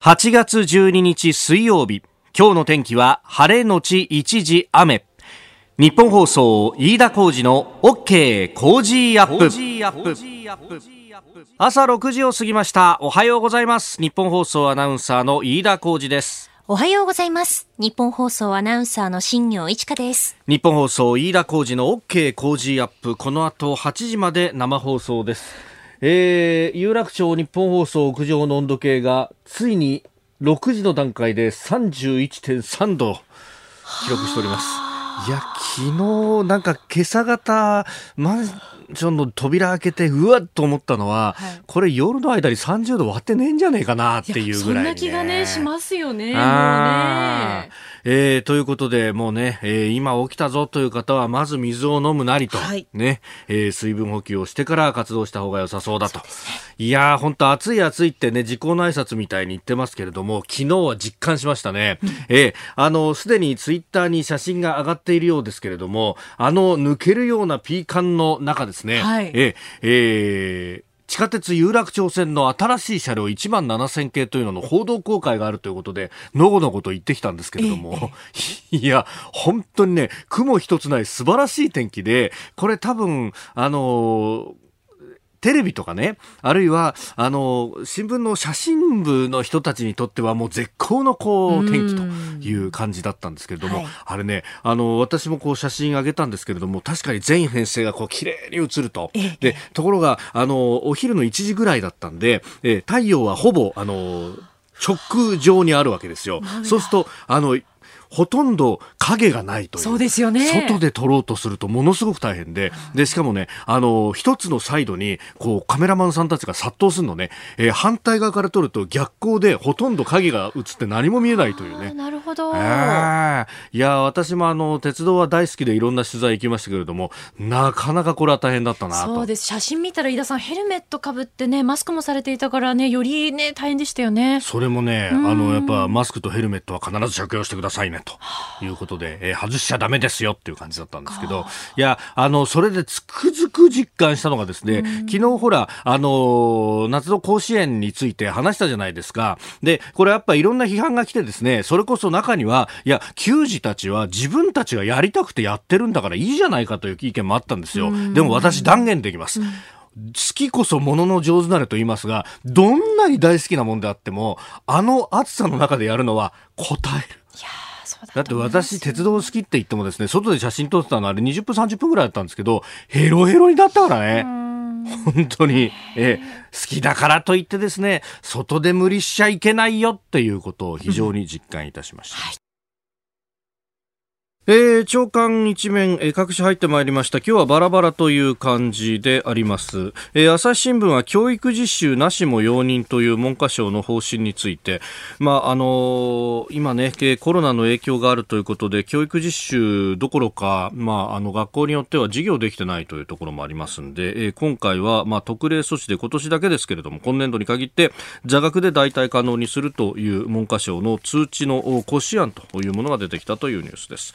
8月12日水曜日。今日の天気は晴れのち一時雨。日本放送飯田浩二の OK 工事アップ。朝6時を過ぎました。おはようございます。日本放送アナウンサーの飯田浩二です。おはようございます。日本放送アナウンサーの新業一華です。日本放送飯田浩二の OK 工事アップ。この後8時まで生放送ですえー、有楽町日本放送屋上の温度計がついに6時の段階で31.3度記録しております。いや、昨日なんか今朝方、マンションの扉開けて、うわっと思ったのは、はい、これ夜の間に30度割ってねえんじゃねえかなっていうぐらい、ね、そんな気がね、しますよね。もうね。えー、ということで、もうね、えー、今起きたぞという方は、まず水を飲むなりと、はい、ね、えー、水分補給をしてから活動した方が良さそうだと。ね、いやー、本当暑い暑いってね、時効の挨拶みたいに言ってますけれども、昨日は実感しましたね。えー、あの、すでにツイッターに写真が上がっているようですけれども、あの、抜けるようなピーカンの中ですね、はい、えー、えー地下鉄有楽町線の新しい車両1万7000系というのの報道公開があるということで、のごのごと言ってきたんですけれども、いや、本当にね、雲一つない素晴らしい天気で、これ多分、あのーテレビとかね、あるいは、あの、新聞の写真部の人たちにとってはもう絶好のこう、天気という感じだったんですけれども、はい、あれね、あの、私もこう写真あげたんですけれども、確かに全編成がこう綺麗に映ると。で、ところが、あの、お昼の1時ぐらいだったんで、え太陽はほぼ、あの、直上にあるわけですよ。そうすると、あの、ほとんど影がないという。そうですよね。外で撮ろうとするとものすごく大変で、で、しかもね、あの、一つのサイドに、こう、カメラマンさんたちが殺到するのね、えー、反対側から撮ると逆光でほとんど影が映って何も見えないというね。なるほど。えー、いや、私もあの、鉄道は大好きでいろんな取材行きましたけれども、なかなかこれは大変だったなと。そうです。写真見たら飯田さん、ヘルメットかぶってね、マスクもされていたからね、よりね、大変でしたよね。それもね、あの、やっぱマスクとヘルメットは必ず着用してくださいね、ということで、えー、外しちゃダメですよっていう感じだったんですけど、いや、あの、それでつくづく実感したのがですね、昨日ほら、あの、夏の甲子園について話したじゃないですか。で、これやっぱいろんな批判が来てですね、それこそ中には、いや、球児たちは自分たちがやりたくてやってるんだからいいじゃないかという意見もあったんですよ。でも私断言できます。好きこそものの上手なれと言いますが、どんなに大好きなもんであっても、あの暑さの中でやるのは答える。だって私、鉄道好きって言ってもですね、外で写真撮ってたのあれ20分30分ぐらいだったんですけど、ヘロヘロになったからね。本当に、え。好きだからといってですね、外で無理しちゃいけないよっていうことを非常に実感いたしました。はいえー、長官一面、えー、各紙入ってまいりました。今日はバラバラという感じであります。えー、朝日新聞は教育実習なしも容認という文科省の方針について、まあ、あの、今ね、コロナの影響があるということで、教育実習どころか、まあ、あの、学校によっては授業できてないというところもありますんで、え、今回は、まあ、特例措置で今年だけですけれども、今年度に限って座学で代替可能にするという文科省の通知の骨子案というものが出てきたというニュースです。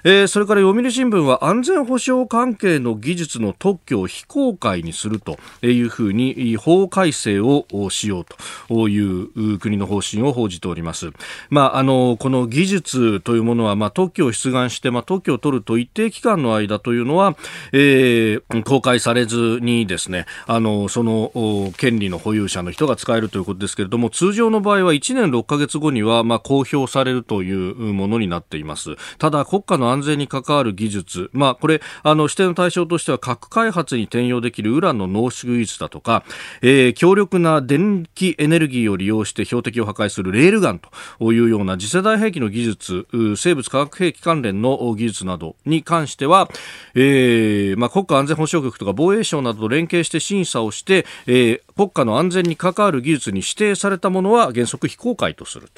えー、それから読売新聞は安全保障関係の技術の特許を非公開にするというふうに法改正をしようという国の方針を報じております。まあ、あの、この技術というものは、まあ、特許を出願して、まあ、特許を取ると一定期間の間というのは、えー、公開されずにですね、あの、その権利の保有者の人が使えるということですけれども、通常の場合は1年6ヶ月後には、まあ、公表されるというものになっています。ただ、国家の安全に関わる技術、まあ、これあの指定の対象としては核開発に転用できるウランの濃縮技術だとか、えー、強力な電気エネルギーを利用して標的を破壊するレールガンというような次世代兵器の技術生物化学兵器関連の技術などに関しては、えーまあ、国家安全保障局とか防衛省などと連携して審査をして、えー、国家の安全に関わる技術に指定されたものは原則非公開とする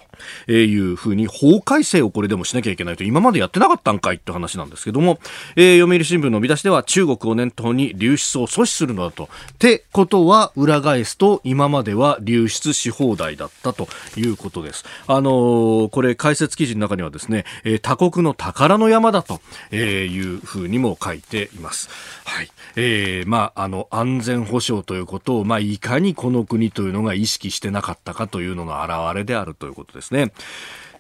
というふうに法改正をこれでもしなきゃいけないと今までやってなかったか？ったんかいって話なんですけども、えー、読売新聞の見出しでは中国を念頭に流出を阻止するのだと。ってことは裏返すと今までは流出し放題だったということです。あのー、これ解説記事の中にはですね、えー、他国の宝の山だというふうにも書いています。はい。えー、まあ、あの、安全保障ということを、まあ、いかにこの国というのが意識してなかったかというのの表れであるということですね。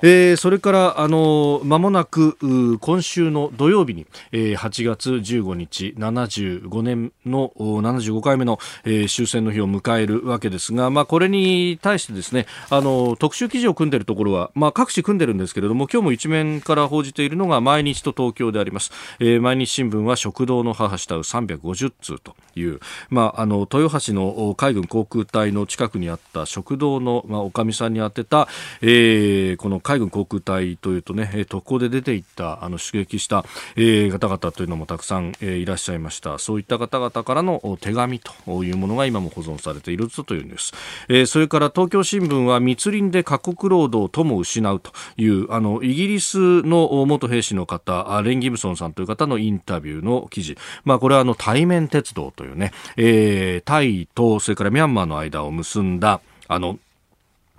えー、それからあの間もなく今週の土曜日に、えー、8月15日75年の75回目の、えー、終戦の日を迎えるわけですが、まあ、これに対してですねあの特集記事を組んでいるところは、まあ、各地組んでるんですけれども今日も一面から報じているのが毎日と東京であります、えー、毎日新聞は食堂の母慕う350通という、まあ、あの豊橋の海軍航空隊の近くにあった食堂の、まあ、おかみさんに宛てた、えー、この海海軍航空隊というとね、特攻で出ていったあの出撃した、えー、方々というのもたくさん、えー、いらっしゃいました。そういった方々からの手紙というものが今も保存されているというニュース、えー、それから東京新聞は密林で過酷労働とも失うというあのイギリスの元兵士の方レン・ギブソンさんという方のインタビューの記事、まあ、これはあの対面鉄道というね、えー、タイとそれからミャンマーの間を結んだあの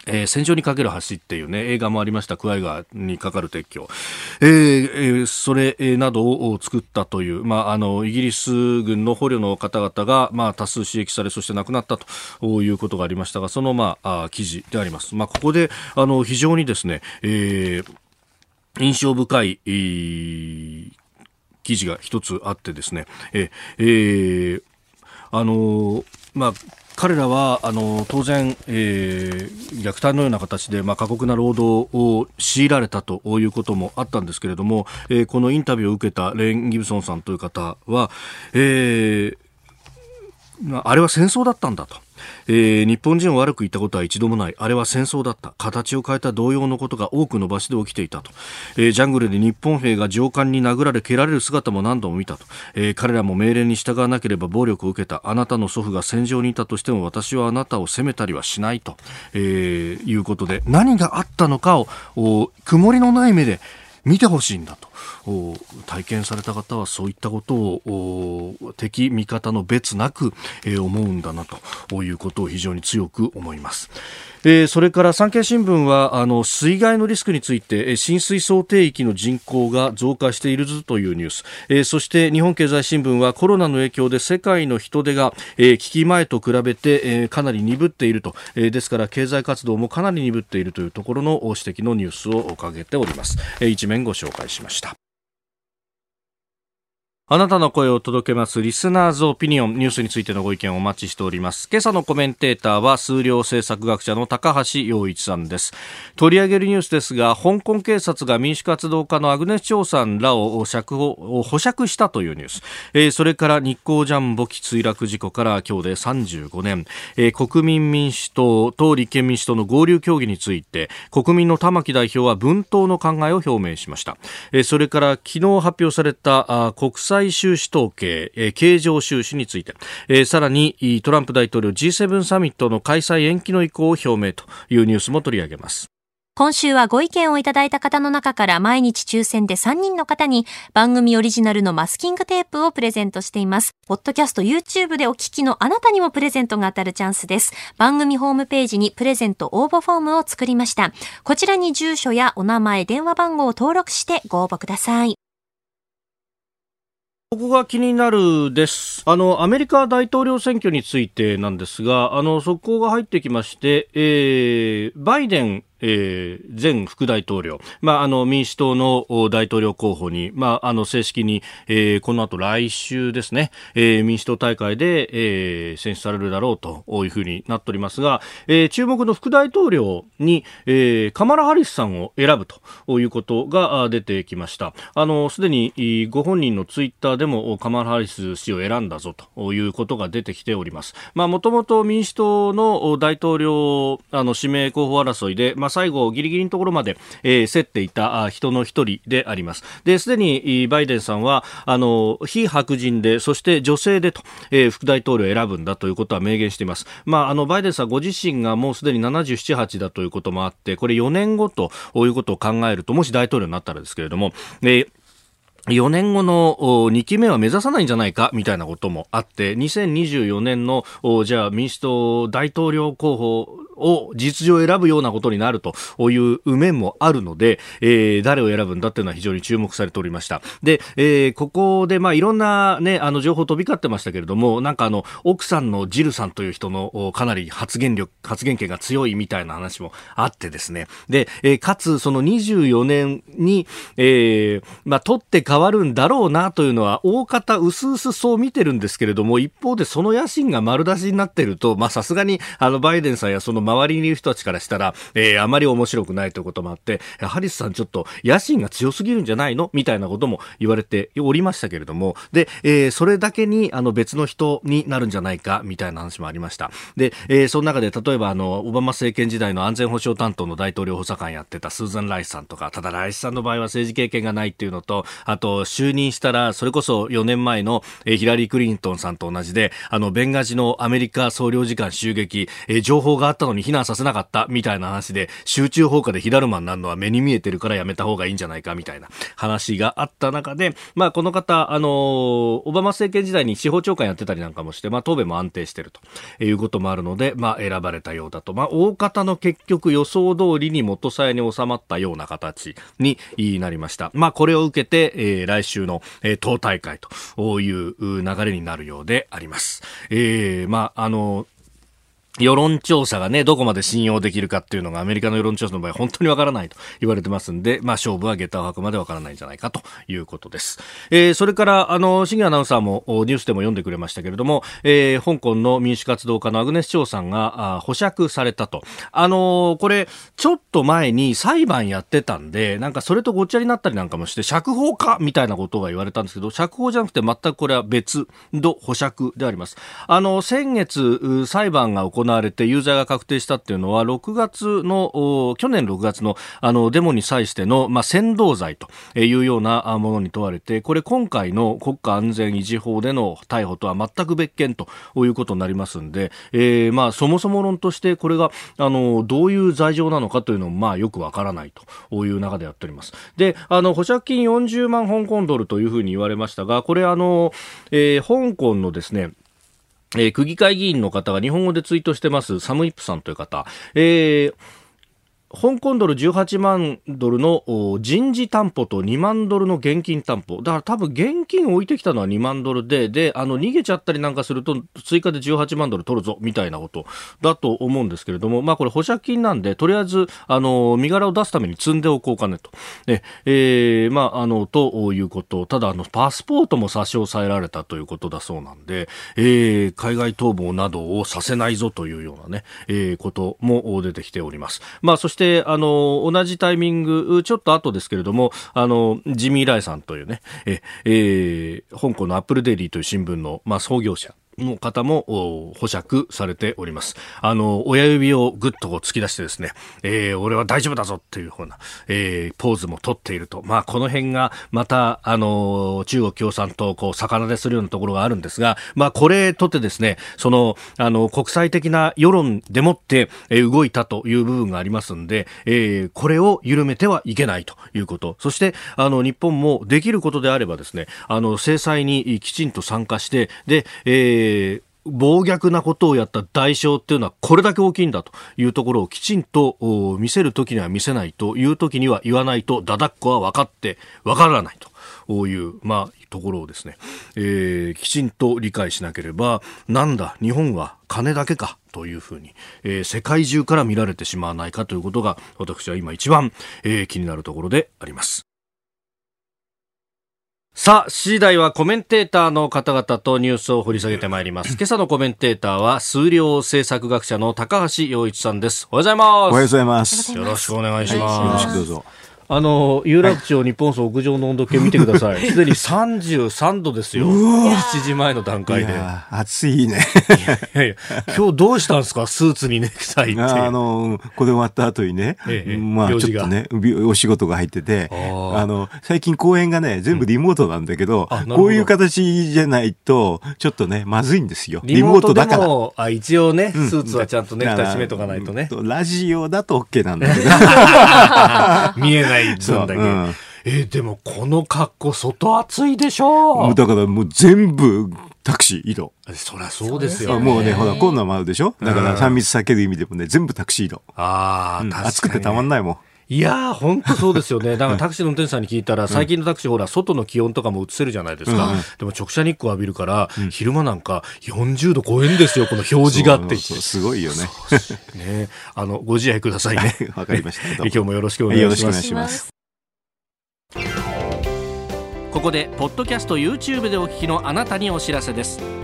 えー、戦場にかける橋っていうね、映画もありました、クワイ川にかかる鉄橋。えー、えー、それなどを作ったという、まあ、あの、イギリス軍の捕虜の方々が、まあ、多数刺激され、そして亡くなったということがありましたが、その、まあ、記事であります。まあ、ここで、あの、非常にですね、えー、印象深い、えー、記事が一つあってですね、えー、あのまあ、彼らはあの当然、えー、虐待のような形で、まあ、過酷な労働を強いられたということもあったんですけれども、えー、このインタビューを受けたレン・ギブソンさんという方は、えー、あれは戦争だったんだと。えー、日本人を悪く言ったことは一度もない。あれは戦争だった。形を変えた同様のことが多くの場所で起きていたと、えー、ジャングルで日本兵が上官に殴られ蹴られる姿も何度も見たと、えー、彼らも命令に従わなければ暴力を受けた。あなたの祖父が戦場にいたとしても私はあなたを責めたりはしないと、え、いうことで。何があったのかを曇りのない目で見てほしいんだと。体験された方はそういったことを敵味方の別なく、え思うんだなということを非常に強く思います。え、それから産経新聞はあの水害のリスクについて浸水想定域の人口が増加しているというニュース、え、そして日本経済新聞はコロナの影響で世界の人手が、え、危機前と比べて、え、かなり鈍っていると、え、ですから経済活動もかなり鈍っているというところの指摘のニュースをかけております、えー、一面ご紹介しました。あなたの声を届けますリスナーズオピニオンニュースについてのご意見をお待ちしております。今朝のコメンテーターは数量政策学者の高橋洋一さんです。取り上げるニュースですが、香港警察が民主活動家のアグネス・チョウさんらを釈放保釈したというニュース。えー、それから日光ジャンボ機墜落事故から今日で35年、えー、国民民主党と立憲民主党の合流協議について、国民の玉木代表は分党の考えを表明しました。えー、それから昨日発表されたあ国際際収支統計、えー、経常収支について、えー、さらにトランプ大統領 G7 サミットの開催延期の意向を表明というニュースも取り上げます。今週はご意見をいただいた方の中から毎日抽選で3人の方に番組オリジナルのマスキングテープをプレゼントしています。ポッドキャスト YouTube でお聞きのあなたにもプレゼントが当たるチャンスです。番組ホームページにプレゼント応募フォームを作りました。こちらに住所やお名前、電話番号を登録してご応募ください。ここが気になるです。あの、アメリカ大統領選挙についてなんですが、あの、速報が入ってきまして、えー、バイデンえー、前副大統領、まあ、あの民主党の大統領候補に、まあ、あの正式に、えー、この後来週ですね、えー、民主党大会で、えー、選出されるだろうというふうになっておりますが、えー、注目の副大統領に、えー、カマラ・ハリスさんを選ぶということが出てきました。あの、すでにご本人のツイッターでもカマラ・ハリス氏を選んだぞということが出てきております。まあ、もともと民主党の大統領あの指名候補争いで、まあ最後ギリギリのところまで、えー、競っていた人の一人であります。で、すでにバイデンさんは、あの、非白人で、そして女性でと、えー、副大統領を選ぶんだということは明言しています。まあ、あの、バイデンさんご自身がもうすでに77、8だということもあって、これ4年後ということを考えると、もし大統領になったらですけれども、えー4年後の2期目は目指さないんじゃないかみたいなこともあって、2024年のじゃあ民主党大統領候補を事実上選ぶようなことになるという面もあるので、えー、誰を選ぶんだっていうのは非常に注目されておりました。で、えー、ここでまあいろんなね、あの情報飛び交ってましたけれども、なんかあの、奥さんのジルさんという人のかなり発言力、発言権が強いみたいな話もあってですね。で、えー、かつその24年に、えー、まあ取って変わるんだろうなというのは大方薄々そう見てるんですけれども、一方でその野心が丸出しになってると、まあさすがにあのバイデンさんやその周りにいる人たちからしたら、えー、あまり面白くないということもあって、ハリスさんちょっと野心が強すぎるんじゃないの？みたいなことも言われておりましたけれども、で、えー、それだけにあの別の人になるんじゃないか？みたいな話もありました。で、えー、その中で例えばあの、オバマ政権時代の安全保障担当の大統領補佐官やってたスーザン・ライスさんとか、ただライスさんの場合は政治経験がないっていうのと、あとと就任したら、それこそ4年前の、ヒラリー・クリントンさんと同じで、あの、ベンガジのアメリカ総領事館襲撃、え情報があったのに避難させなかったみたいな話で、集中放火で火だるまになるのは目に見えてるからやめた方がいいんじゃないかみたいな話があった中で、まあ、この方、あのオバマ政権時代に司法長官やってたりなんかもして、まあ、答弁も安定してるということもあるので、まあ、選ばれたようだと。まあ、大方の結局予想通りに元さやに収まったような形になりました。まあ、これを受けて、えー、え来週の、えー、党大会という流れになるようであります。えー、まあ、あの、世論調査がね、どこまで信用できるかっていうのがアメリカの世論調査の場合本当にわからないと言われてますんで、まあ勝負は下駄を吐くまでわからないんじゃないかということです。えー、それから、あの、シギアナウンサーもニュースでも読んでくれましたけれども、えー、香港の民主活動家のアグネス・チョウさんがあ保釈されたと。あのー、これ、ちょっと前に裁判やってたんで、なんかそれとごっちゃになったりなんかもして、釈放かみたいなことが言われたんですけど、釈放じゃなくて全くこれは別の保釈であります。あの、先月、裁判が行われて有罪が確定したっていうのは6月の去年6月のあのデモに際しての、まあ、扇動罪というようなものに問われてこれ今回の国家安全維持法での逮捕とは全く別件ということになりますんで、えー、まあそもそも論としてこれがあのどういう罪状なのかというのもまあよくわからないという中でやっております。であの保釈金40万香港ドルというふうに言われましたがこれあの、えー、香港のですねえー、区議会議員の方が日本語でツイートしてます、サムイップさんという方、えー香港ドル18万ドルの人事担保と2万ドルの現金担保。だから多分現金置いてきたのは2万ドルで、で、あの、逃げちゃったりなんかすると追加で18万ドル取るぞ、みたいなことだと思うんですけれども、まあこれ保釈金なんで、とりあえず、あの、身柄を出すために積んでおこうかねと。え、えー、まあ、あの、ということ。ただ、あの、パスポートも差し押さえられたということだそうなんで、えー、海外逃亡などをさせないぞというようなね、えー、ことも出てきております。まあ、そして、してあの同じタイミングちょっと後ですけれどもあのジミー・ライさんというねえ、えー、香港のアップルデイリーという新聞の、まあ、創業者の方も保釈されております。あの、親指をぐっとこう突き出してですね、えー、俺は大丈夫だぞっていうふうな、えー、ポーズも取っていると。まあ、この辺がまた、あの、中国共産党こう、逆でするようなところがあるんですが、まあ、これとってですね、その、あの、国際的な世論でもって、えー、動いたという部分がありますんで、えー、これを緩めてはいけないということ。そして、あの、日本もできることであればですね、あの、制裁にきちんと参加して、で、えーえー暴虐なことをやった代償っていうのはこれだけ大きいんだというところをきちんと見せるときには見せないというときには言わないとだだっこは分かって分からないという、まあ、ところをですね、えー、きちんと理解しなければなんだ日本は金だけかというふうに、えー、世界中から見られてしまわないかということが私は今一番、えー、気になるところであります。さあ、次第はコメンテーターの方々とニュースを掘り下げてまいります。今朝のコメンテーターは、数量政策学者の高橋洋一さんです。おはようございます。おはようございます。よろしくお願いします。よろしくどうぞ。あの有楽町日本総屋上の温度計見てください。すでに33度ですよ。7時前の段階で。暑いね。いやいや今日どうしたんですか？スーツにネクタイって。あの、これ終わった後にね、ええ、まあちょっとね、お仕事が入ってて、あの、最近公演がね、全部リモートなんだけど、うん、こういう形じゃないと、ちょっとね、まずいんですよ。リモートだから。あ一応ね、スーツはちゃんとネクタイ締めとかないとね。ラジオだと OK なんだけど。見えない。ない分だけ。えー、でもこの格好外暑いでしょうだからもう全部タクシー移動。そりゃそうですよ、ね、もうね、ほら、コロナもあるでしょだから3密避ける意味でもね、全部タクシー移動。ああ、うん、暑くてたまんないもん。いやー、本当そうですよね。だからタクシーの運転手さんに聞いたら、最近のタクシー、ほら、外の気温とかも映せるじゃないですか。でも直射日光浴びるから、昼間なんか40度超えるんですよ、この表示がってすごいよね。ね。あの、ご自愛くださいね。わかりました。今日もよろしくお願いします。よろしくお願いします。ここで、ポッドキャスト YouTube でお聞きのあなたにお知らせです。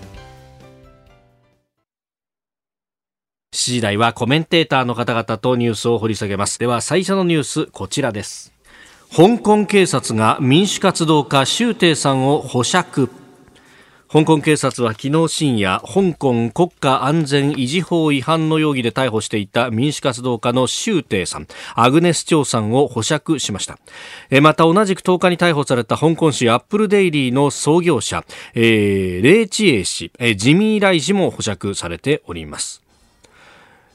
7時台はコメンテーターの方々とニュースを掘り下げます。では最初のニュース、こちらです。香港警察が民主活動家、周庭さんを保釈。香港警察は昨日深夜、香港国家安全維持法違反の容疑で逮捕していた民主活動家の周庭さん、アグネス・チョウさんを保釈しました。また同じく10日に逮捕された香港市アップルデイリーの創業者、えー、レイ・チエイ氏、ジミー・ライ氏も保釈されております。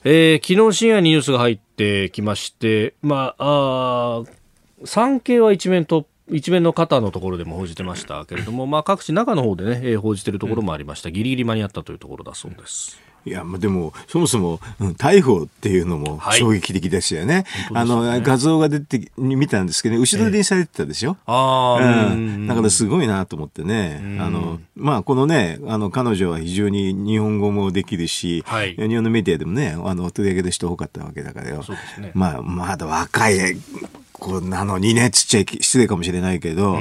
えー、昨日深夜にニュースが入ってきまして、まあ、あ産経は一面と一面の肩のところでも報じてましたけれども、まあ、各地中の方でね、えー、報じているところもありました、ギリギリ間に合ったというところだそうです。いや、まあ、でも、そもそも、うん、逮捕っていうのも衝撃的ですよね。はい、あの、画像が出て、見たんですけど、ね、後ろ手にされてたでしょ、えー、ああ、うん。だからすごいなと思ってね。あの、まあ、このね、あの、彼女は非常に日本語もできるし、はい、日本のメディアでもね、あの、取り上げる人多かったわけだからよ。そうですね。まあ、まだ若い、こうなのにね、つっちゃい失礼かもしれないけど、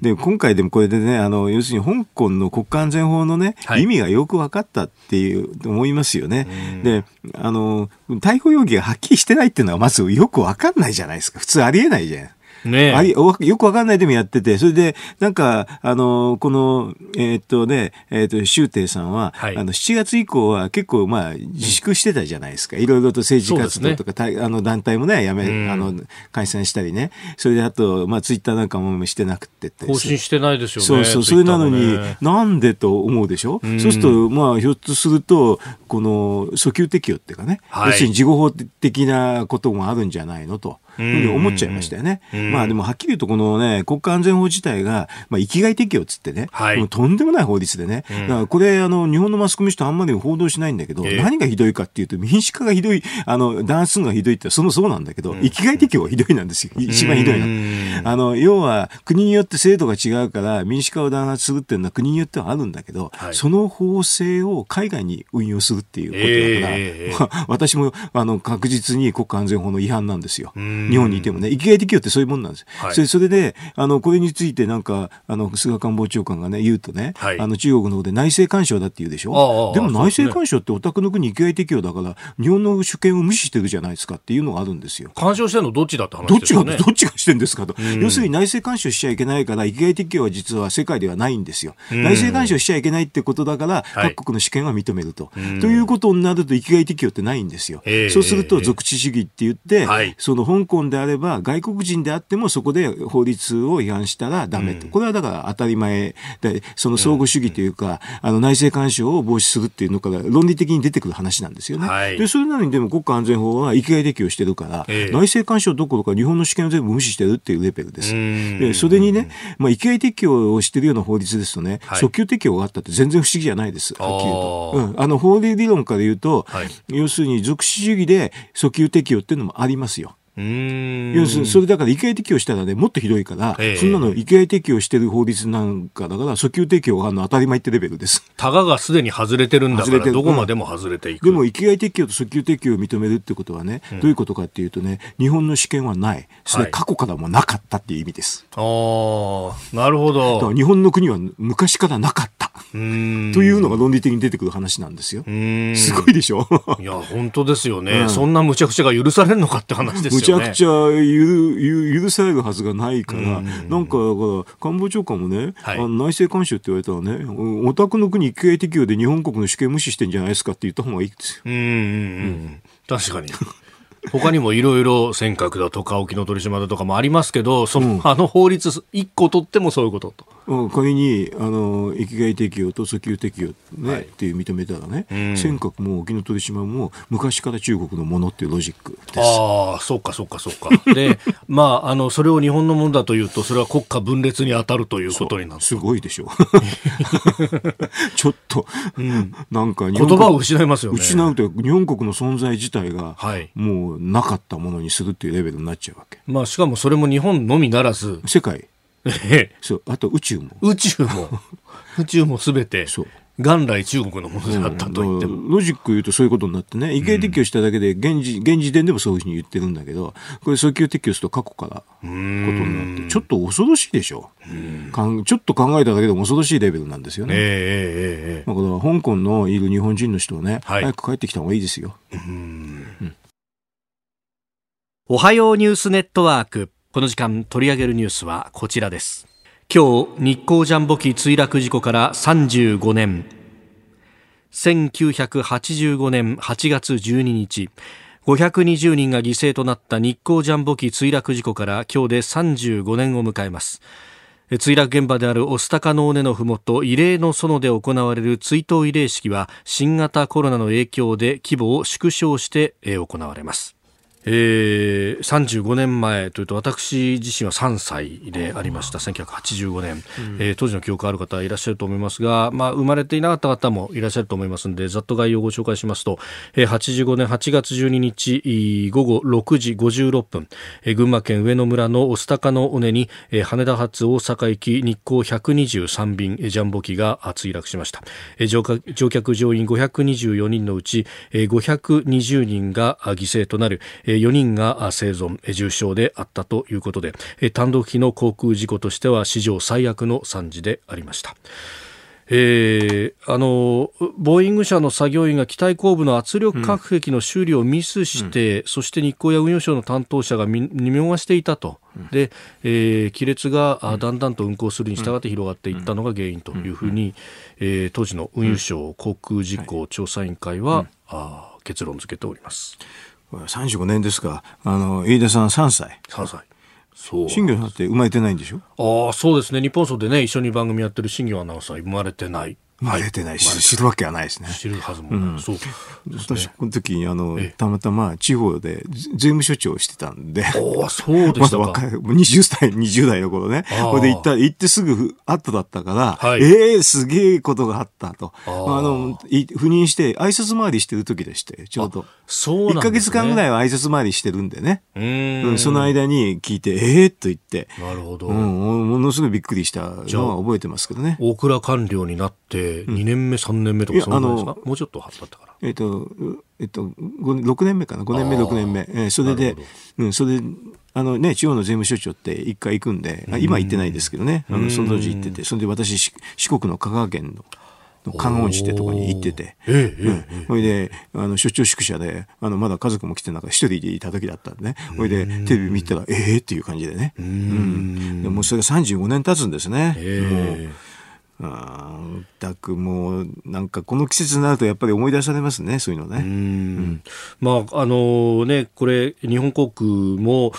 で、今回でもこれでね、あの、要するに香港の国家安全法のね、はい、意味がよく分かったっていう、思いますよね。で、あの、逮捕容疑がはっきりしてないっていうのはまずよく分かんないじゃないですか。普通ありえないじゃん。ねありよくわかんないでもやってて、それで、なんか、あの、この、えー、っとね、えー、っと、周庭さんは、はい、あの、7月以降は結構、まあ、自粛してたじゃないですか。いろいろと政治活動とか、ね、あの、団体もね、やめ、あの、解散したりね。それで、あと、まあ、ツイッターなんかもしてなくてて。更新してないですよね。そうそう、それなのに、なんでと思うでしょ？そうすると、まあ、ひょっとすると、この、訴求適用っていうかね、はい、要するに事後法的なこともあるんじゃないの？と。ふう思っちゃいましたよね。まあでもはっきり言うとこのね、国家安全法自体が、まあ生きがい適用っつってね、はい、もうとんでもない法律でね、だからこれあの日本のマスコミ人あんまり報道しないんだけど、えー、何がひどいかっていうと民主化がひどい、あの、弾数がひどいってそのそうなんだけど、生きがい適用がひどいなんですよ。一番ひどいの。あの、要は国によって制度が違うから民主化を弾圧するっていうのは国によってはあるんだけど、はい、その法制を海外に運用するっていうことだから、えー、私もあの確実に国家安全法の違反なんですよ。日本にいてもね。きがい適用ってそういうもんなんです。はい、それそれで、あの、これについてなんか、あの、菅官房長官がね、言うとね、はい、あの、中国の方で内政干渉だって言うでしょ？でも内政干渉ってお宅の国生きがい適用だから、日本の主権を無視してるじゃないですかっていうのがあるんですよ。干渉してるのどっちだって話ですよね？どっちが、どっちがしてんですかと。要するに内政干渉しちゃいけないから、生きがい適用は実は世界ではないんですよ。内政干渉しちゃいけないってことだから、各国の主権は認めると。ということになると、生きがい適用ってないんですよ。そうすると、属地主義って言って、その香港であれば、外国人であってもそこで法律を違反したらダメと、うん、これはだから当たり前で、その相互主義というか、うん、あの内政干渉を防止するっていうのから論理的に出てくる話なんですよね。はい、でそれなのにでも国家安全法は生きがい適用してるから、えー、内政干渉どころか日本の主権を全部無視してるっていうレベルです。でそれにね、まあ、生きがい適用をしてるような法律ですとね、はい、訴求適用があったって全然不思議じゃないです。はっきりと。うん、あの法理理論から言うと、はい、要するに属死主義で訴求適用っていうのもありますよ。要するに、それだから、意外適用したらね、もっとひどいから、えー、そんなの意外適用してる法律なんかだから、訴求適用がの当たり前ってレベルです。たががすでに外れてるんだから、どこまでも外れていく。でも、域外適用と訴求適用を認めるってことはね、うん、どういうことかっていうとね、日本の主権はない。それ過去からもなかったっていう意味です。はい、ああ、なるほど。日本の国は昔からなかった。というのが論理的に出てくる話なんですよ。すごいでしょ？いや、本当ですよね、うん、そんなむちゃくちゃが許されるのかって話ですよね。むちゃくちゃ許許されるはずがないから、んなんか、官房長官もね、はい、あの内政監修って言われたらね、お宅の国一回適用で日本国の主権無視してんじゃないですかって言った方がいいですよ。うんうんうん、確かに。他にもいろいろ尖閣だとか沖ノ鳥島だとかもありますけど、その、うん、あの法律一個取ってもそういうことと。うん、仮にあの域外適用と訴求適用、ねはい、っていう認めたらね、うん、尖閣も沖ノ鳥島も昔から中国のものっていうロジックです。ああそうかそうかそうか。で まああのそれを日本のものだというとそれは国家分裂に当たるということになる。すごいでしょ。う ちょっと、うん、なんか言葉を失いますよね。失うと日本国の存在自体が、はい、もうなかったものにするっていうレベルになっちゃうわけ、まあ、しかもそれも日本のみならず世界。ええ、そうあと宇宙も。宇宙も。宇宙もすべてそう。元来中国のものであったと言っても、うん、ロジック言うとそういうことになってね、違憲適用しただけで現時、現時点でもそういうふうに言ってるんだけど、これ、訴求適用すると過去からことになって、ちょっと恐ろしいでしょ。うちょっと考えただけでも恐ろしいレベルなんですよね。えー、えー、だから香港のいる日本人の人はね、はい、早く帰ってきた方がいいですよ。うん、おはようニュースネットワーク。この時間取り上げるニュースはこちらです。今日日航ジャンボ機墜落事故から35年。1985年8月12日。520人が犠牲となった日航ジャンボ機墜落事故から今日で35年を迎えます。墜落現場である御巣鷹の尾根のふもと慰霊の園で行われる追悼慰霊式は新型コロナの影響で規模を縮小して行われます。えー、35年前というと私自身は3歳でありました。1985年、うん、えー、当時の記憶ある方いらっしゃると思いますが、まあ、生まれていなかった方もいらっしゃると思いますのでざっと概要をご紹介しますと、えー、85年8月12日午後6時56分、えー、群馬県上野村の御巣鷹の尾根に、えー、羽田発大阪行き日航123便ジャンボ機が墜落しました、えー、乗乗客乗員524人のうち、えー、520人が犠牲となる、えー4人が生存重傷であったということで単独機の航空事故としては史上最悪の惨事でありました。えー、あのボーイング社の作業員が機体後部の圧力隔壁の修理をミスして、うん、そして日光や運輸省の担当者が見逃していたと、うん、で、えー、亀裂がだんだんと運行するに従って広がっていったのが原因というふうに、えー、当時の運輸省航空事故調査委員会は、あ結論付けております。35年ですか。あの、飯田さん3歳。3歳。そう。新業さんって生まれてないんでしょ？ああ、そうですね。日本層でね、一緒に番組やってる新業アナウンサー生まれてない。まあ、出てないし、知るわけはないですね。知るはずもない。うん、そう、私、この時に、あの、たまたま地方で税務署長をしてたんで。おそうでしたか。まだ若い、20歳、20代の頃ね。これで行った、行ってすぐ後だったから、はい、ええー、すげえことがあったと。あの、赴任して挨拶回りしてる時でして、ちょうど。そうなんね。1ヶ月間ぐらいは挨拶回りしてるんでね。うん。その間に聞いて、ええー、と言って。なるほど。うん、ものすごいびっくりしたのは覚えてますけどね。大倉官僚になって、2年目、3年目とかそですか？もうちょっとだったから。えっ、ー、と、えっ、ー、と、6年目かな、5年目、6年目。えー、それで、うん、それで、あのね、地方の税務署長って一回行くんで、あ今行ってないですけどね、あのその当時行ってて、それで私、四国の香川県の、観音寺ってとこに行ってて、ほいで、あの、出張宿舎で、あの、まだ家族も来てなんか一人でいた時だったんでね、ほいで、テレビ見たら、ええー、っていう感じでね、うん。でもそれが35年経つんですね。もうあたくもうなんかこの季節になるとやっぱり思い出されますねそういうのね。うん、まああのねこれ日本航空も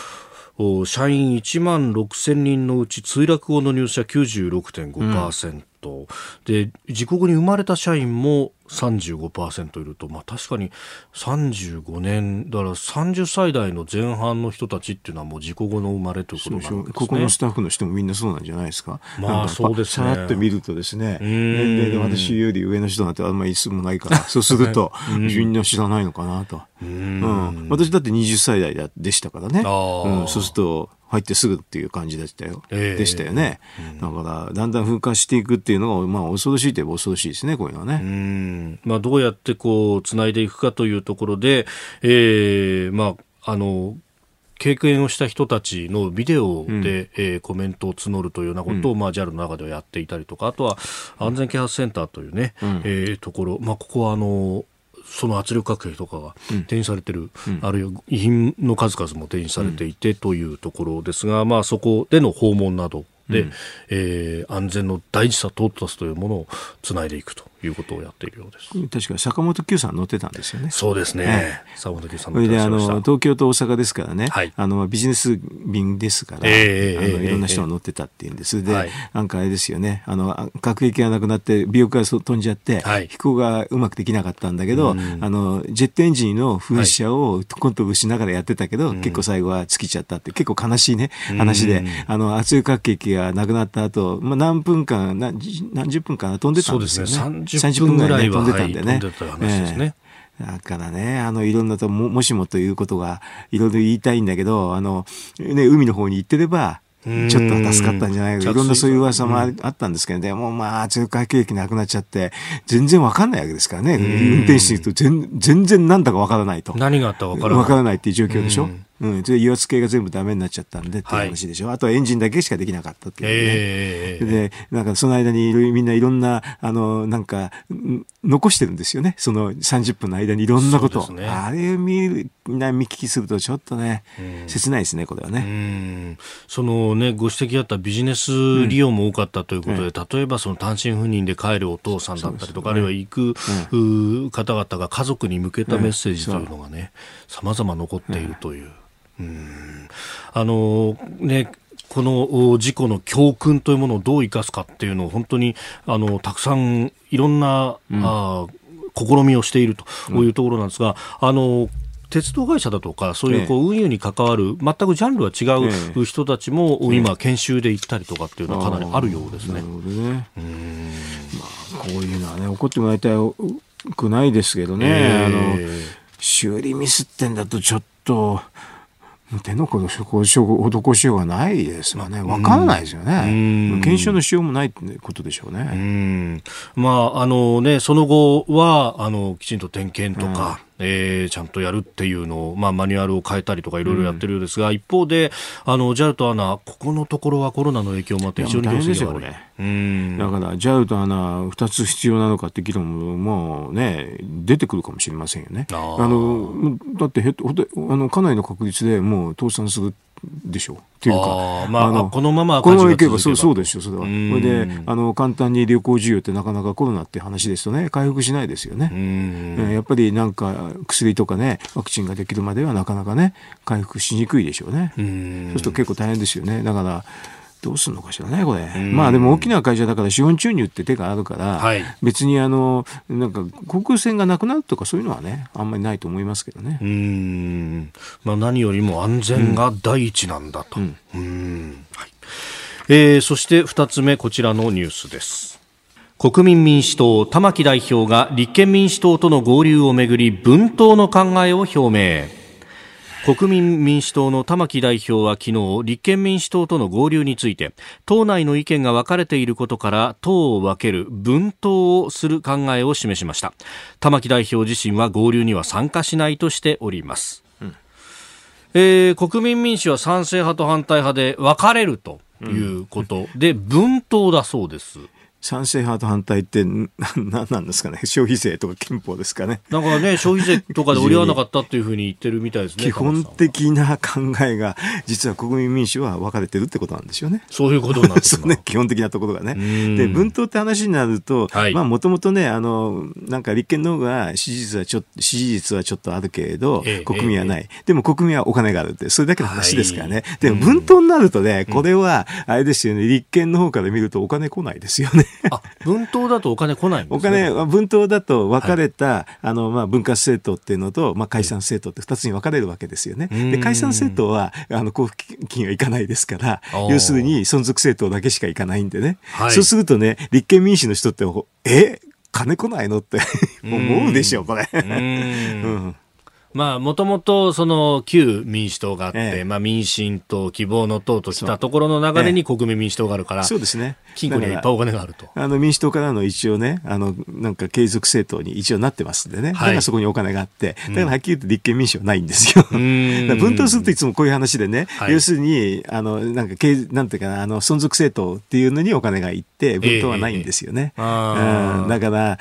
社員1万6000人のうち墜落後の入社96.5%、うんと。で自国に生まれた社員も35%いると、まあ、確かに35年だから30歳代の前半の人たちっていうのはもう事故後の生まれということなんですね。ここのスタッフの人もみんなそうなんじゃないですか。まあそうですね。さらっと見るとですね年齢で私より上の人なんてあんまり数もないから。そうするとみん。な知らないのかなと、うん、私だって20歳代でしたからね、うん、そうすると入ってすぐっていう感じでしたよ。えー、でしたよね。だから、だんだん風化していくっていうのが、まあ、恐ろしいといえば恐ろしいですね、こういうのはね。うん。まあ、どうやってこう、つないでいくかというところで、えー、まあ、あの、経験をした人たちのビデオで、うん、えー、コメントを募るというようなことを、うん、まあ、JAL の中ではやっていたりとかあとは安全啓発センターというね、うん、えー、ところ、まあ、ここはあのその圧力核兵とかが展示されてる、うん、あるいは遺品の数々も展示されていてというところですが、まあ、そこでの訪問などで、うん、えー、安全の大事さトータスというものをつないでいくということをやっているようです。確か坂本九さん乗ってたんですよね。そうですね、はい、坂本九さん乗ってあの東京と大阪ですからね、はい、あのビジネス便ですから、えー、あのいろんな人が乗ってたっていうんです、えー、で、はい、なんかあれですよねあの核兵器がなくなって尾翼が飛んじゃって、はい、飛行がうまくできなかったんだけど、うん、あのジェットエンジンの噴射をコントロしながらやってたけど、結構最後は尽きちゃったって結構悲しいね話で、あの圧力核兵器がなくなった後、まあ何分間何何十分間飛んでたんですよね。そうですね30分ぐらい、ね、飛んでたんでね。はいだからね、あの、いろんなとも、もしもということが、いろいろ言いたいんだけど、あの、ね、海の方に行ってれば、ちょっと助かったんじゃないかいろんなそういう噂もあったんですけど、でもまあ、通貨景気なくなっちゃって、全然わかんないわけですからね。運転手にと全全然なんだかわからないと。何があったかわからない。わからないっていう状況でしょ。うん、油圧系が全部ダメになっちゃったんでっていう話でしょ、はい、あとはエンジンだけしかできなかったっていうね、えー、でなんかその間にみんないろんなあのなんか残してるんですよね。その30分の間にいろんなこと。を、ね、あれ見るみんな見聞きするとちょっとね、切ないですねこれはね。そのねご指摘あったビジネス利用も多かったということで、うん、例えばその単身赴任で帰るお父さんだったりとか、ね、あるいは行く、うん、方々が家族に向けたメッセージというのがねさまざま残っているという。うん。あのねこの事故の教訓というものをどう生かすかっていうのを本当にあのたくさんいろんな、うん、あ試みをしているというところなんですが、うん、あの鉄道会社だとか、そういうこう運輸に関わる、全くジャンルは違う人たちも、今、研修で行ったりとかっていうのはかなりあるようですね。なるほどね。うん。まあ、こういうのはね、起こってもらいたくないですけどね、えー、あの修理ミスってんだと、ちょっと。手の施しようがないですよね。わからないですよね。検証のしようもないってことでしょうね。うまあ、あのね、その後は、あの、きちんと点検とか、えー、ちゃんとやるっていうのを、まあ、マニュアルを変えたりとかいろいろやってるようですが、うん、一方で、あの、JAL とアナ、ここのところはコロナの影響もあって非常に大変ですよ、これ。うん。だから、JAL とアナ、二つ必要なのかって議論も、もうね、出てくるかもしれませんよね。あの、だって、へあの、かなりの確率でもう倒産するでしょう。っていうか、まあ、あのこのままこのままいけばそうそうですよ、それは。それであの簡単に旅行需要ってなかなかコロナって話ですとね、回復しないですよね。やっぱりなんか薬とかね、ワクチンができるまではなかなかね、回復しにくいでしょうね。そうすると結構大変ですよね。だからどうするのかしらね、これ。まあでも大きな会社だから資本注入って手があるから、はい、別にあの、なんか航空船がなくなるとかそういうのはね、あんまりないと思いますけどね。うん。まあ何よりも安全が第一なんだと。うん。うんはい。えー、そして二つ目、こちらのニュースです。国民民主党玉木代表が立憲民主党との合流をめぐり分党の考えを表明国民民主党の玉木代表は昨日立憲民主党との合流について党内の意見が分かれていることから党を分ける分党をする考えを示しました。玉木代表自身は合流には参加しないとしております、うん、えー、国民民主は賛成派と反対派で分かれるということ、うん、で分党だそうです賛成派と反対って何 なんですかね。消費税とか憲法ですかね。なんかね消費税とかで折り合わなかったっていうふうに言ってるみたいですね 基本的な考えが実は国民民主は分かれてるってことなんですよね。そういうことなんです ね。基本的なところがね。で分党って話になると、はい、まあもともとねあのなんか立憲の方が支持率はちょっと支持率はちょっとあるけれど、ええ、国民はない、え、でも国民はお金があるってそれだけの話ですからね、はい、でも分党になるとねこれはあれですよね。立憲の方から見るとお金来ないですよねあ分党だとお金来ないんです、ね、お金、分党だと分かれた、はい、あの、まあ、分割政党っていうのと、まあ、解散政党って二つに分かれるわけですよね。で、解散政党は、あの、交付金はいかないですから、要するに存続政党だけしかいかないんでね。はい、そうするとね、立憲民主の人って、え？金来ないの？って 思うでしょ、これ。うんまあ、もともと、その、旧民主党があって、ええ、まあ、民進党、希望の党としたところの流れに国民民主党があるから、そうですね。金庫にいっぱいお金があると。あの、民主党からの一応ね、あの、なんか継続政党に一応なってますんでね。はい、だからそこにお金があって、だからはっきり言って立憲民主はないんですよ。分党 するといつもこういう話でね、はい、要するに、あの、なんか、なんていうかな、あの、存続政党っていうのにお金がいって、分党はないんですよね。えー、うん、だから、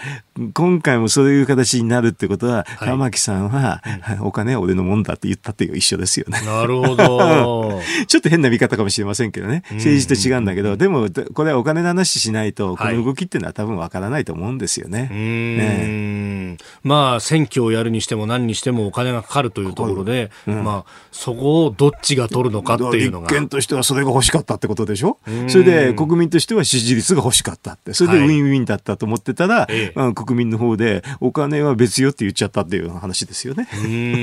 今回もそういう形になるってことは、はい、玉木さんは、お金は俺のもんだって言ったっていう一緒ですよね。な。るほど。ちょっと変な見方かもしれませんけどね。政治と違うんだけど、でも、これはお金の話しないと、この動きっていうのは多分わからないと思うんですよね。ねまあ、選挙をやるにしても何にしてもお金がかかるというところで、うん、まあ、そこをどっちが取るのかっていうのが。立憲としてはそれが欲しかったってことでしょ？それで国民としては支持率が欲しかったって。それでウィンウィンだったと思ってたら、はい、まあ、国民の方でお金は別よって言っちゃったっていう話ですよね。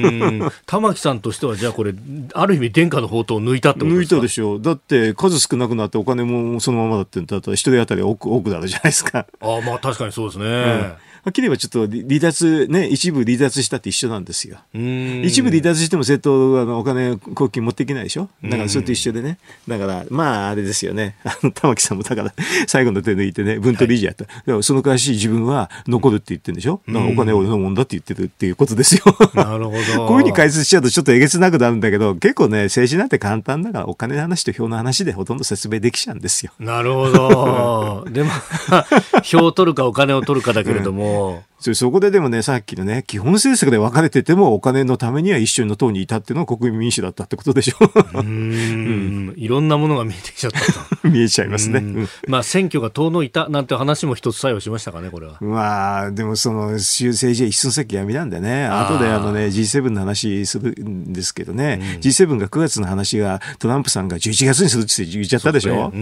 玉木さんとしてはじゃあこれ、ある意味殿下の宝刀を抜いたってことですか？抜いたでしょう。だって数少なくなってお金もそのままだってだったら一人当たり多く多くなるじゃないですか。ああ、まあ確かにそうですね。うんはっきり言えばちょっと離脱、ね、一部離脱したって一緒なんですよ。一部離脱しても政党あのお金、公金持っていけないでしょ？だからそれと一緒でね。だから、まああれですよね。あの、玉木さんもだから最後の手抜いてね、分取理事やった。はい、その代わし自分は残るって言ってるんでしょ？だからお金俺のもんだって言ってるっていうことですよ。なるほど。こういうふうに解説しちゃうとちょっとえげつなくなるんだけど、結構ね、政治なんて簡単だからお金の話と票の話でほとんど説明できちゃうんですよ。なるほど。でも、票を取るかお金を取るかだけれども、 어. そそこででもね、さっきのね、基本政策で分かれててもお金のためには一緒の党にいたっていうのは国民民主だったってことでしょ。うん、いろんんなものが見えてきちゃったと。見えちゃいますね。まあ選挙が遠のいたなんて話も一つ作用しましたかね、これは。まあ、でもその、政治は一寸先闇なんでね、後であのね、G7 の話するんですけどね、うん、G7 が9月の話がトランプさんが11月にするって言っちゃったでしょ。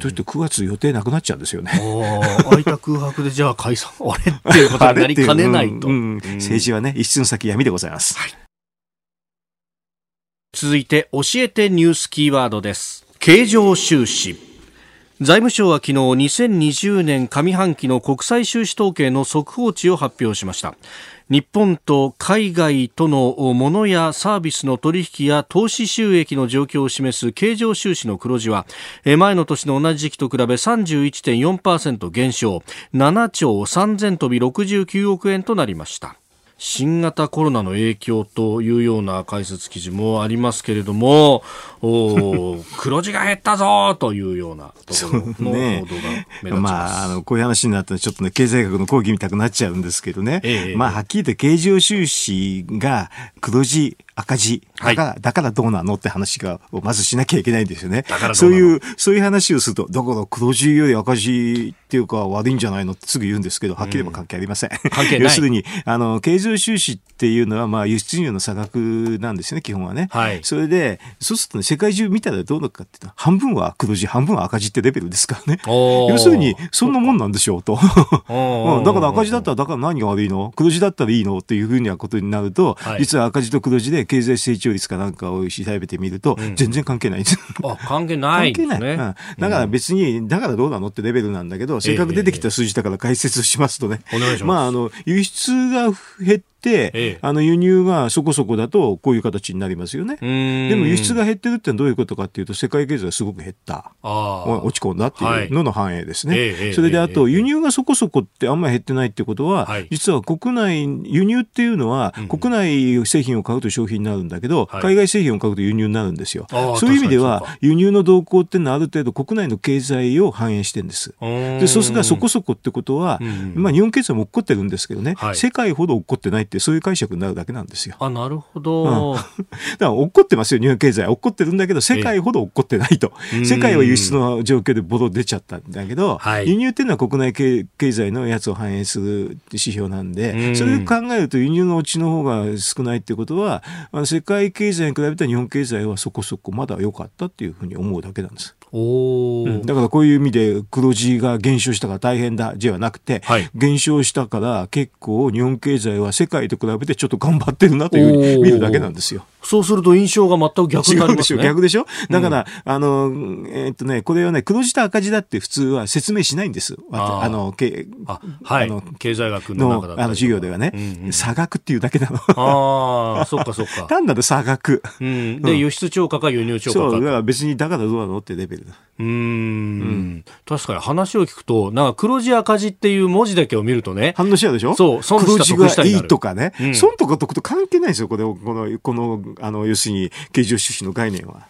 そして9月予定なくなっちゃうんですよね。空いた空白でじゃあ解散、あれ？っていうことになりかねないと。政治はね、一寸先闇でございます。はい。続いて教えてニュースキーワードです。経常収支。財務省は昨日2020年上半期の国際収支統計の速報値を発表しました日本と海外とのものやサービスの取引や投資収益の状況を示す経常収支の黒字は前の年の同じ時期と比べ31.4%減少。7兆3000飛び69億円となりました。新型コロナの影響というような解説記事もありますけれども、お 黒字が減ったぞというようなところの報道が目立ちます。ね、まあ、あの、こういう話になったらちょっとね、経済学の講義みたくなっちゃうんですけどね。ええ、まあ、はっきり言って経常収支が黒字赤字だから、はい、だからどうなのって話が、まずしなきゃいけないんですよね。そういう、そういう話をすると、だから黒字より赤字っていうか悪いんじゃないのってすぐ言うんですけど、はっきり言えば関係ありません。関係ない。要するに、あの、経常収支っていうのは、まあ、輸出入の差額なんですよね、基本はね。はい。それで、そうするとね、世界中見たらどうなるかっていうと、半分は黒字、半分は赤字ってレベルですからね。要するに、そんなもんなんでしょうと。うん、だから赤字だったら、だから何が悪いの？黒字だったらいいの？っていうふうなことになると、はい、実は赤字と黒字で経済成長率かなんかを調べてみると、全然関係ないです。あ、関係ない、ね、関係ない、うん。だから別に、だからどうなのってレベルなんだけど、せっかく出てきた数字だから解説しますとね。お願いします。まあ、あの、輸出が減って、ええ、あの輸入がそこそこだとこういう形になりますよね。でも輸出が減ってるってどういうことかっていうと世界経済がすごく減った。落ち込んだっていうのの反映ですね。はい、それであと輸入がそこそこってあんまり減ってないってことは、はい、実は国内輸入っていうのは国内製品を買うと消費になるんだけど、はい、海外製品を買うと輸入になるんですよ。そういう意味では輸入の動向っていうのはある程度国内の経済を反映してるんです。でそうするとそこそこってことは、まあ日本経済も起こってるんですけどね、世界ほど起こってないってそういう解釈になるだけなんですよ。あ、なるほど。うん、だから落っこってますよ、日本経済。落っこってるんだけど、世界ほど落っこってないと。世界は輸出の状況でボロ出ちゃったんだけど、はい、輸入っていうのは国内経済のやつを反映する指標なんで、それを考えると輸入のうちの方が少ないってことは、あの世界経済に比べた日本経済はそこそこまだ良かったっていうふうに思うだけなんです。おうん、だからこういう意味で黒字が減少したから大変だじゃなくて、はい、減少したから結構日本経済は世界と比べてちょっと頑張ってるなというふうに見るだけなんですよ。そうすると印象が全く逆になりますね。逆でしょ？だから、うん、あの、えー、っとね、これをね、黒字と赤字だって普通は説明しないんです。ああの、けあはい。あの経済学のあの授業ではね、うんうん、差額っていうだけなの。ああ、そっかそっか。単なる差額。うん。で、輸出超過か輸入超過か。そう、だから別にだからどうなのってレベルだ。うんうん確かに話を聞くと、なんか黒字赤字っていう文字だけを見るとね。反応しちゃうでしょ？そう、損した得したいいとかね。うん、損とか得と関係ないですよ、これ、この、この、あの、要するに、経常収支の概念は。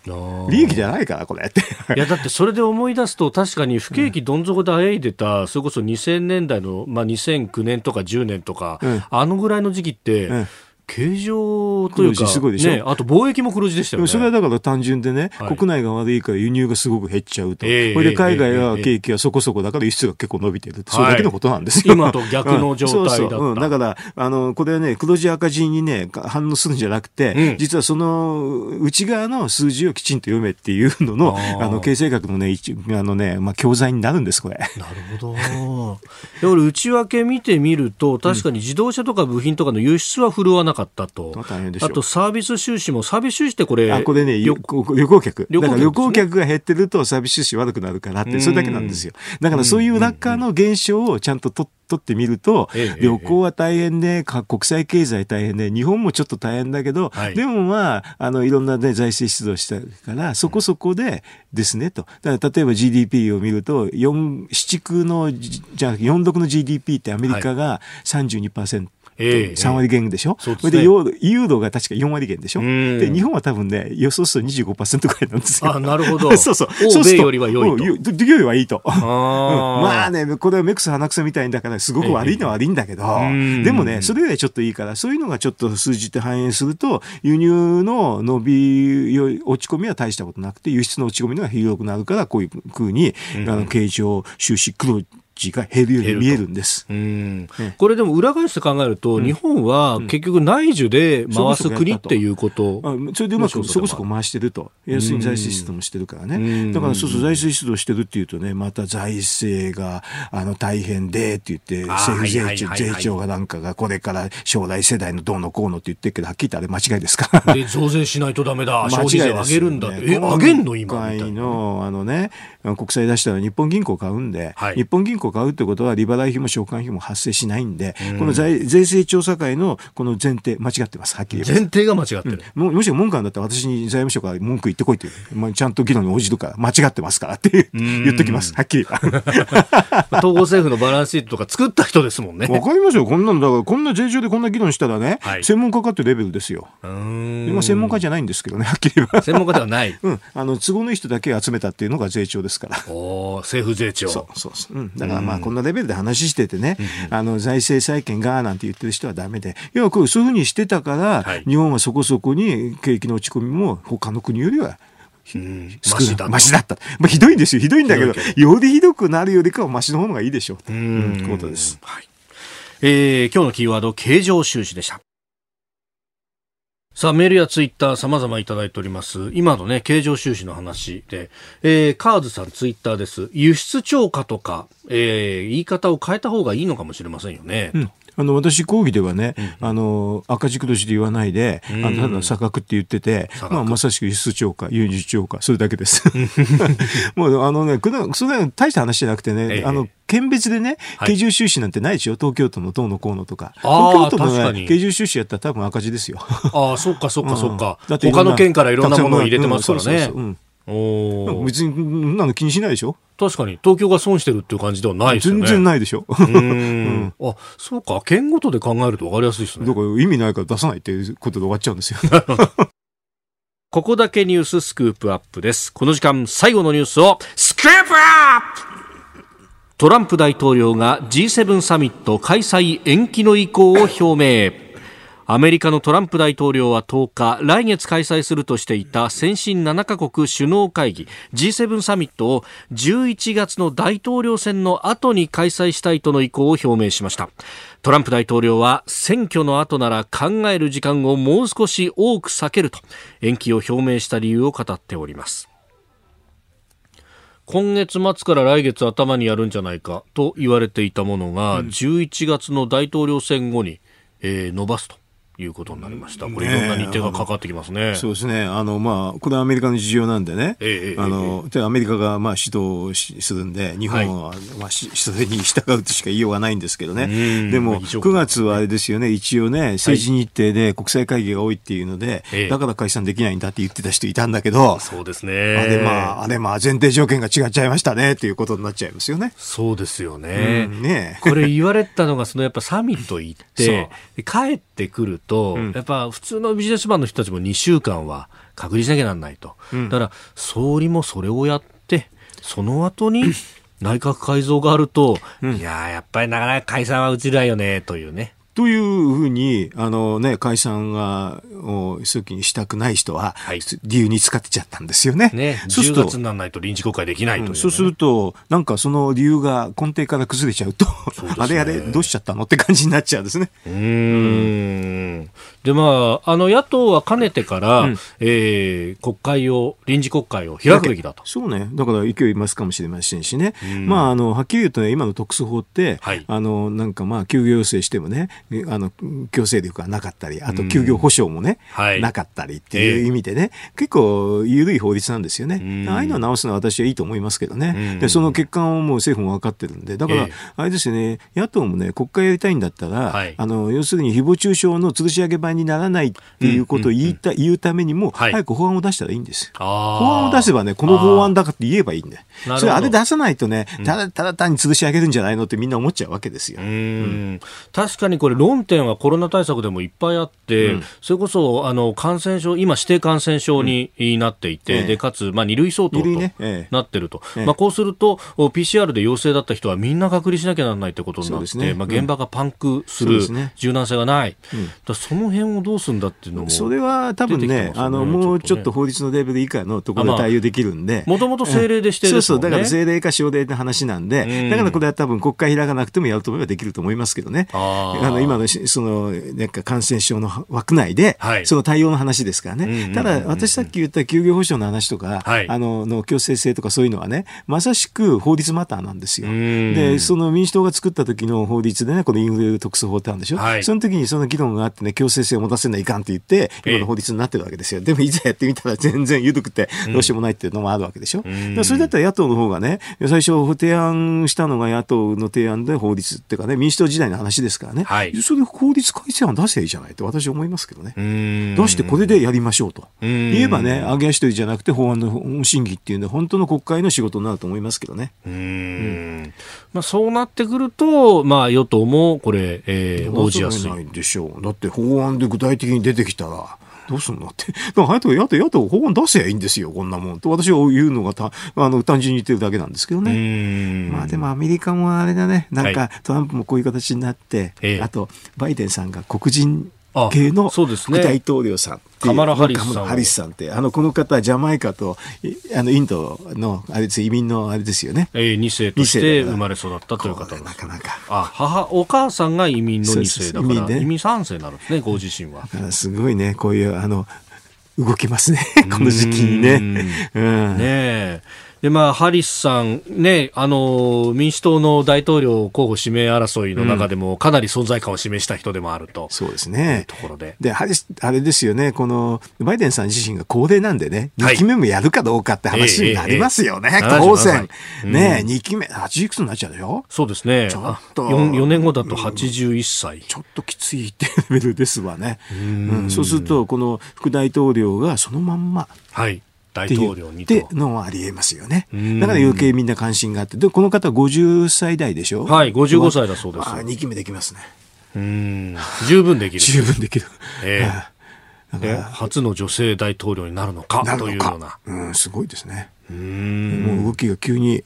利益じゃないから、これって。いや、だってそれで思い出すと、確かに不景気どん底であえいでた、それこそ2000年代の、まあ、2009年とか10年とか、うん、あのぐらいの時期って、うん形状というか、すごいでしょ、ね、あと貿易も黒字でしたよね。それはだから単純でね、はい、国内が悪いから輸入がすごく減っちゃうと。えー、これで海外は景気はそこそこだから輸出が結構伸びてるそれだけのことなんですよ。今と逆の状態だ。そうそううん、だから、あの、これはね、黒字赤字にね、反応するんじゃなくて、うん、実はその内側の数字をきちんと読めっていうのの、あの、経済学のね、一あのね、まあ、教材になるんです、これ。なるほど。だから内訳見てみると、確かに自動車とか部品とかの輸出は振るわなかったと。あとサービス収支も、サービス収支ってこれ、あこれね、旅行客。旅行客、ね、旅行客が減ってるとサービス収支悪くなるからって、それだけなんですよ。だからそういう裏側の現象をちゃんと取って、取ってみると、旅行は大変で、国際経済大変で、日本もちょっと大変だけど、はい、でもまあ、あの、いろんなね、財政出動したから、そこそこでですね、と。だから例えば GDP を見ると、四、七区の、じゃあ、四読の GDP ってアメリカが32%。はいえー、3割減でしょ、それでユーロが確か4割減でしょ？で日本は多分ね予想すると25%ぐらいなんですよ。あなるほど。そうそう。欧米よりは良いと。よりはいいと。あまあねこれは目くそ鼻くそみたいだからすごく悪いのは悪いんだけど、えー、でもねそれぐらいちょっといいからそういうのがちょっと数字で反映すると輸入の伸び落ち込みは大したことなくて輸出の落ち込みが広くなるからこういうふうに、うん、あの経常収支黒値が減るように見えるんです。これでも裏返して考えると、うん、日本は結局内需で回す国っていうこと。うん、それでうまくそこそこ回してると。要するに財政出動もしてるからね。だからそうそう財政出動してるっていうとね、また財政があの大変でって言って、政府税調税調がなんかがこれから将来世代のどうのこうのって言ってるけど、はっきり言ってあれ間違いですかで増税しないとダメだ。消費税上げるんだ。え、上げんの今みたいな。の、あのね、国債出したら日本銀行買うんで、はい、日本銀行買うってことは利払い費も償還費も発生しないんで、うん、この税税制調査会のこの前提、間違ってます、はっきり前提が間違ってる。うん、ももし文句あるんだったら私に財務省から文句言ってこいって、まあ、ちゃんと議論に応じるから、間違ってますからって言っときます、はっきり。統合政府のバランスシートとか作った人ですもんね。わかりますよ、こんなの、だからこんな税調でこんな議論したらね、はい、専門家かってレベルですよ。今専門家じゃないんですけどね、はっきり言えば。専門家ではない。うん、あの都合のいい人だけ集めたっていうのが税調ですから。お政府税調。そうそうそう。うん、だからまあこんなレベルで話しててね、あの財政再建がなんて言ってる人はだめで、要はこうそういうふうにしてたから、はい、日本はそこそこに景気の落ち込みも他の国よりはうん、マシだマシだった。まあ、ひどいんですよ。ひどいんだけど、よりひどくなるよりかはマシの方がいいでしょう。ということです。はい。えー、今日のキーワード、経常収支でした。さあ、メールやツイッター様々いただいております。今のね、経常収支の話で、えー、カーズさんツイッターです。輸出超過とか、えー、言い方を変えた方がいいのかもしれませんよね。うんあの私、講義ではね、うん、あの赤字年で言わないで、うん、あのただ差額って言ってて、まあ、まさしく輸出超過、輸入超過、それだけです。もうあのね、それは大した話じゃなくてね、ええ、あの県別でね、経常収支なんてないでしょ、東京都のどうのこうのとか。東京都の、ね、経常収支やったら多分赤字ですよ。ああ、そっかそっかそっか。だって他の県からいろんなものを入れてますからね。お別になの気にしないでしょ？確かに。東京が損してるっていう感じではないですよね。全然ないでしょ、うん、あそうか。県ごとで考えると分かりやすいですね。だから意味ないから出さないっていうことで終わっちゃうんですよ。ここだけニューススクープアップです。この時間最後のニュースをスクープアップ!トランプ大統領が G7 サミット開催延期の意向を表明アメリカのトランプ大統領は10日来月開催するとしていた先進7カ国首脳会議 G7 サミットを11月の大統領選の後に開催したいとの意向を表明しました。トランプ大統領は選挙の後なら考える時間をもう少し多く避けると延期を表明した理由を語っております。今月末から来月頭にやるんじゃないかと言われていたものが、11月の大統領選後に、えー、伸ばすと。いうことになりました。これいろんな日程がかかってきますね。そうですね。あの、まあ、これはアメリカの事情なんでね。ええ、あの、ええ、アメリカがまあ指導するんで、日本は、はい、まあ、それ に従うとしか言いようがないんですけどね。でも、9月はあれですよね、一応ね、政治日程で国際会議が多いっていうので、はい、だから解散できないんだって言ってた人いたんだけど、そうですね。あれまあ、あれまあ、前提条件が違っちゃいましたねっていうことになっちゃいますよね。そうですよね。うん、ねこれ言われたのが、そのやっぱサミット行って、帰ってくると、うん、やっぱ普通のビジネスマンの人たちも2週間は隔離しなきゃなんないと、うん、だから総理もそれをやってその後に 内閣改造があると、うん、いややっぱりなかなか解散は打ちないよねというね。というふうに、あのね、解散が、を早期にしたくない人は、はい、理由に使ってちゃったんですよね。ね。そうすると10月にならないと臨時国会できないという、ねうん、そうすると、なんかその理由が根底から崩れちゃうと、うね、あれあれ、どうしちゃったの？って感じになっちゃうんですね。うん。で、まあ、あの、野党はかねてから、うん、えー、国会を、臨時国会を開くべきだと。そうね。だから勢いますかもしれませんしね。まあ、あの、はっきり言うとね、今の特措法って、はい、あの、なんかまあ、休業要請してもね、あの強制力がなかったり、あと休業保障もね、はい、なかったりっていう意味でね、えー、結構緩い法律なんですよね。ああいうのは直すのは私はいいと思いますけどね。で、その欠陥をもう政府も分かってるんで、だから、あれですよね、野党もね、国会やりたいんだったら、はい、あの、要するに誹謗中傷の吊るし上げ版にならないっていうことを言いた、言うためにも、早く法案を出したらいいんです。法案を出せばね、この法案だかって言えばいいんで。それあれ出さないとね、ただただ単に吊るし上げるんじゃないのってみんな思っちゃうわけですよ。うん、確かにこれ論点はコロナ対策でもいっぱいあって、うん、それこそあの感染症、今、指定感染症になっていて、うん、でかつ、まあ、2類相当となってると、ねええ、まあ、こうすると、PCR で陽性だった人はみんな隔離しなきゃならないってことになって、ね、まあ、現場がパンクする、柔軟性がない、だその辺をどうするんだっていうのも、それは多分ね、あのもうちょっと法律のレベル以下のところで対応できるんで、もともと政令でして、そうそう、だから政令か省令の話なんで、だからこれは多分国会開かなくてもやると思えばできると思いますけどね、あの今のそのなんか感染症の枠内で、はい、その対応の話ですからね。ただ、私さっき言った休業保障の話とか、はい、あの、の強制性とかそういうのはね、まさしく法律マターなんですよ。で、その民主党が作った時の法律でね、このインフレ特措法ってあるんでしょ、はい、その時にその議論があってね、強制性を持たせないかんって言って、今の法律になってるわけですよ。でも、いざやってみたら全然緩くて、どうしようもないっていうのもあるわけでしょ。うそれだったら野党の方がね、最初提案したのが野党の提案で法律っていうかね、民主党時代の話ですからね、はい、それで法律改正案出せばいいじゃないって私思いますけどね。出してこれでやりましょうと。言えばね、揚げ足取りじゃなくて法案の審議っていうのは本当の国会の仕事になると思いますけどね。うんうんまあ、そうなってくると、まあ、与党もこれ、えー、応じやすい。ないでしょう。だって法案で具体的に出てきたら、どうすんのって。だから、野党、野党、法案出せばいいんですよ、こんなもん。と私は言うのがた、あの、単純に言ってるだけなんですけどね。まあでもアメリカもあれだね、なんか、トランプもこういう形になって、はい、あと、バイデンさんが黒人系の副大統領さん。カマラ・ハリスさん。ハリスさんって、あの、この方、ジャマイカと、あの、インドの、あれです移民のあれですよね。えー、2世として生まれ育ったという方なかなか。あ、母、お母さんが移民の2世だから、移民,、ね、移民3世になるんですね、ご自身は。すごいね、こういう、あの、動きますね、この時期にね。うん、ねえ。で、まあ、ハリスさん、ね、あの、民主党の大統領候補指名争いの中でも、かなり存在感を示した人でもあると、うん、そうですね。ところで。で、ハリス、あれですよね、この、バイデンさん自身が高齢なんでね、2期目もやるかどうかって話になりますよね、えーえー、当選。ね、2期目、80いくつになっちゃうでしょ？そうですね。ちょっと4。4年後だと81歳、うん、ちょっときついってレベルですわね。うん、そうすると、この副大統領がそのまんま、はい。大統領にってのはありえますよね。だから余計みんな関心があって。で、この方50歳代でしょ？はい、55歳だそうです。あ、2期目できますね。うん。十分できる。十分できる。ええー、初の女性大統領になるのかというような。うん、すごいですね。うん。もう動きが急に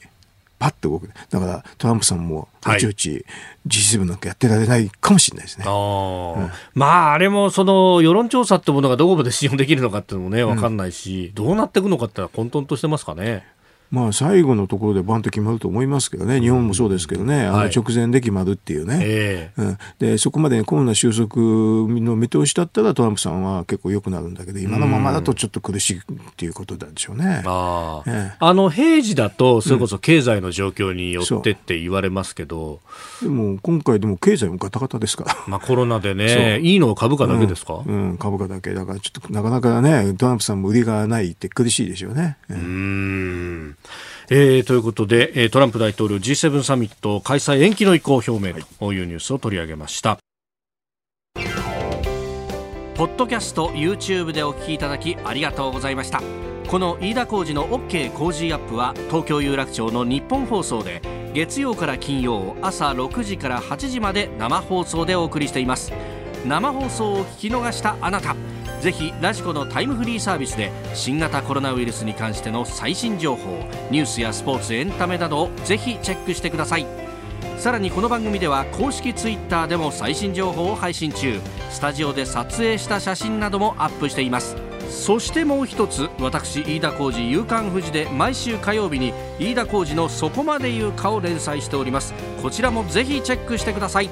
パッと動く。だからトランプさんもおちおち G7 なんかやってられないかもしれないですね。はいうん、まあ、あれもその世論調査ってものがどこまで信用できるのかっていうのもね、わかんないし、うん、どうなっていくのかって混沌としてますかね。まあ、最後のところでバンと決まると思いますけどね、日本もそうですけどね、あの直前で決まるっていうね、はいうん、でそこまでコロナ収束の見通しだったら、トランプさんは結構良くなるんだけど、今のままだとちょっと苦しいっていうことなんでしょうね。あええ、あの平時だと、それこそ経済の状況によってって言われますけど、うん、でも今回、でも経済もガタガタですから。まあコロナでね、いいのは株価だけですか、うん、うん、株価だけ、だからちょっとなかなかね、トランプさんも売りがないって苦しいでしょうね。うんえー、ということで、トランプ大統領 G7 サミット開催延期の意向表明とい。うニュースを取り上げました。ポッドキャスト YouTube でお聞きいただきありがとうございました。この飯田浩司の OK 工事アップは東京有楽町の日本放送で月曜から金曜朝6時から8時まで生放送でお送りしています。生放送を聞き逃したあなたぜひラジコのタイムフリーサービスで新型コロナウイルスに関しての最新情報ニュースやスポーツエンタメなどをぜひチェックしてください。さらにこの番組では公式ツイッターでも最新情報を配信中。スタジオで撮影した写真などもアップしています。そしてもう一つ私飯田浩司夕刊富士で毎週火曜日に飯田浩司のそこまで言うかを連載しております。こちらもぜひチェックしてください。